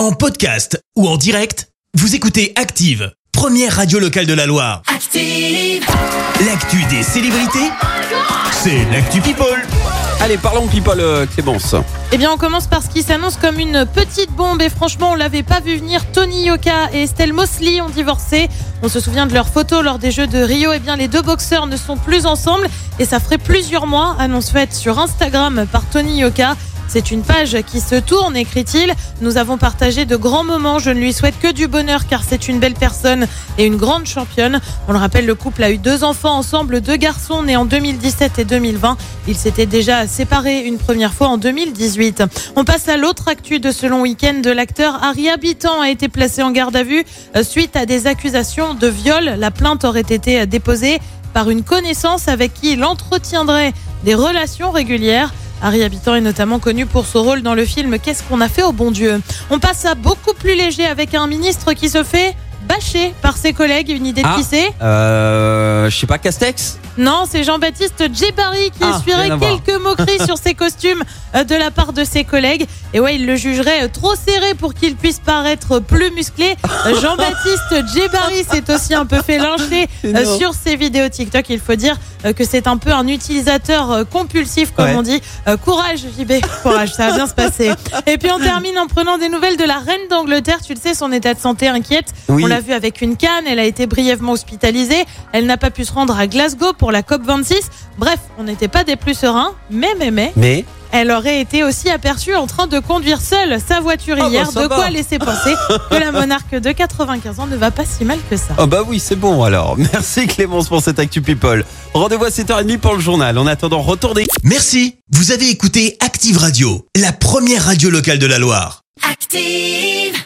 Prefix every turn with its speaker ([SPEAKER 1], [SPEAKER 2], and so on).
[SPEAKER 1] En podcast ou en direct, vous écoutez Active, première radio locale de la Loire.
[SPEAKER 2] Active.
[SPEAKER 1] L'actu des célébrités, c'est l'actu People.
[SPEAKER 3] Allez, parlons people, euh, Clémence.
[SPEAKER 4] Eh bien, on commence par ce qui s'annonce comme une petite bombe. Et franchement, on l'avait pas vu venir. Tony Yoka et Estelle Mosley ont divorcé. On se souvient de leurs photos lors des Jeux de Rio. Eh bien, les deux boxeurs ne sont plus ensemble. Et ça ferait plusieurs mois. Annonce faite sur Instagram par Tony Yoka. C'est une page qui se tourne, écrit-il. Nous avons partagé de grands moments. Je ne lui souhaite que du bonheur car c'est une belle personne et une grande championne. On le rappelle, le couple a eu deux enfants ensemble, deux garçons nés en 2017 et 2020. Ils s'étaient déjà séparés une première fois en 2018. On passe à l'autre actu de ce long week-end de l'acteur Harry Habitant a été placé en garde à vue euh, suite à des accusations de viol. La plainte aurait été déposée par une connaissance avec qui il entretiendrait des relations régulières. Harry Habitant est notamment connu pour son rôle dans le film Qu'est-ce qu'on a fait au bon Dieu? On passe à beaucoup plus léger avec un ministre qui se fait bâcher par ses collègues. Une idée de
[SPEAKER 3] Ah.
[SPEAKER 4] qui c'est
[SPEAKER 3] Euh, je sais pas, Castex
[SPEAKER 4] Non, c'est Jean-Baptiste Djebari qui
[SPEAKER 3] Ah,
[SPEAKER 4] essuierait
[SPEAKER 3] rien à voir.
[SPEAKER 4] quelques moqueries sur ses costumes euh, de la part de ses collègues. Et ouais, il le jugerait euh, trop serré pour qu'il puisse paraître plus musclé. Euh, Jean-Baptiste Djebari s'est aussi un peu fait lyncher euh, sur ses vidéos TikTok. Il faut dire euh, que c'est un peu un utilisateur euh, compulsif, comme
[SPEAKER 3] Ouais.
[SPEAKER 4] on dit. Euh, courage, JB, courage, ça va bien se passer. Et puis on termine en prenant des nouvelles de la reine d'Angleterre. Tu le sais, son état de santé inquiète.
[SPEAKER 3] Oui.
[SPEAKER 4] On l'a vu avec une canne, elle a été brièvement hospitalisée. Elle n'a pas pu se rendre à Glasgow pour la COP26. Bref, on n'était pas des plus sereins, mais, mais, mais,
[SPEAKER 3] Mais
[SPEAKER 4] elle aurait été aussi aperçue en train de conduire seule sa voiture
[SPEAKER 3] Ah bah,
[SPEAKER 4] hier. de
[SPEAKER 3] va.
[SPEAKER 4] quoi laisser penser que la monarque de 95 ans ne va pas si mal que ça.
[SPEAKER 3] Oh bah oui, c'est bon alors. Merci Clémence pour cette Actu People. Rendez-vous à 7h30 pour le journal. En attendant, retournez.
[SPEAKER 1] Merci, vous avez écouté Active Radio, la première radio locale de la Loire.
[SPEAKER 2] Active.